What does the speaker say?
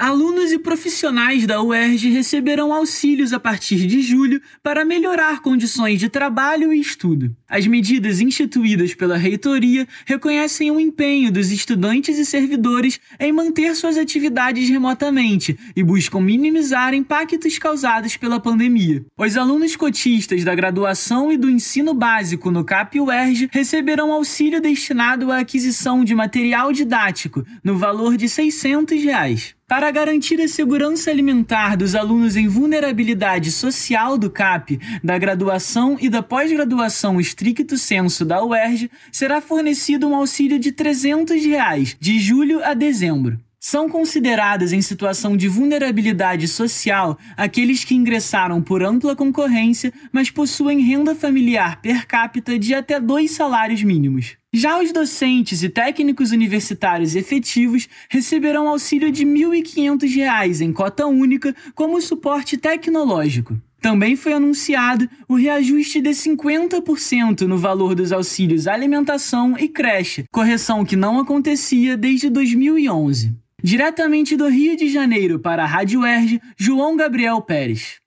Alunos e profissionais da UERJ receberão auxílios a partir de julho para melhorar condições de trabalho e estudo. As medidas instituídas pela reitoria reconhecem o empenho dos estudantes e servidores em manter suas atividades remotamente e buscam minimizar impactos causados pela pandemia. Os alunos cotistas da graduação e do ensino básico no CAP UERJ receberão auxílio destinado à aquisição de material didático no valor de 600 reais. Para garantir a segurança alimentar dos alunos em vulnerabilidade social do CAP, da graduação e da pós-graduação estricto senso da UERJ, será fornecido um auxílio de 300 reais, de julho a dezembro. São consideradas em situação de vulnerabilidade social aqueles que ingressaram por ampla concorrência, mas possuem renda familiar per capita de até dois salários mínimos. Já os docentes e técnicos universitários efetivos receberão auxílio de R$ 1.500 em cota única como suporte tecnológico. Também foi anunciado o reajuste de 50% no valor dos auxílios alimentação e creche, correção que não acontecia desde 2011. Diretamente do Rio de Janeiro para a Rádio Erge, João Gabriel Pérez.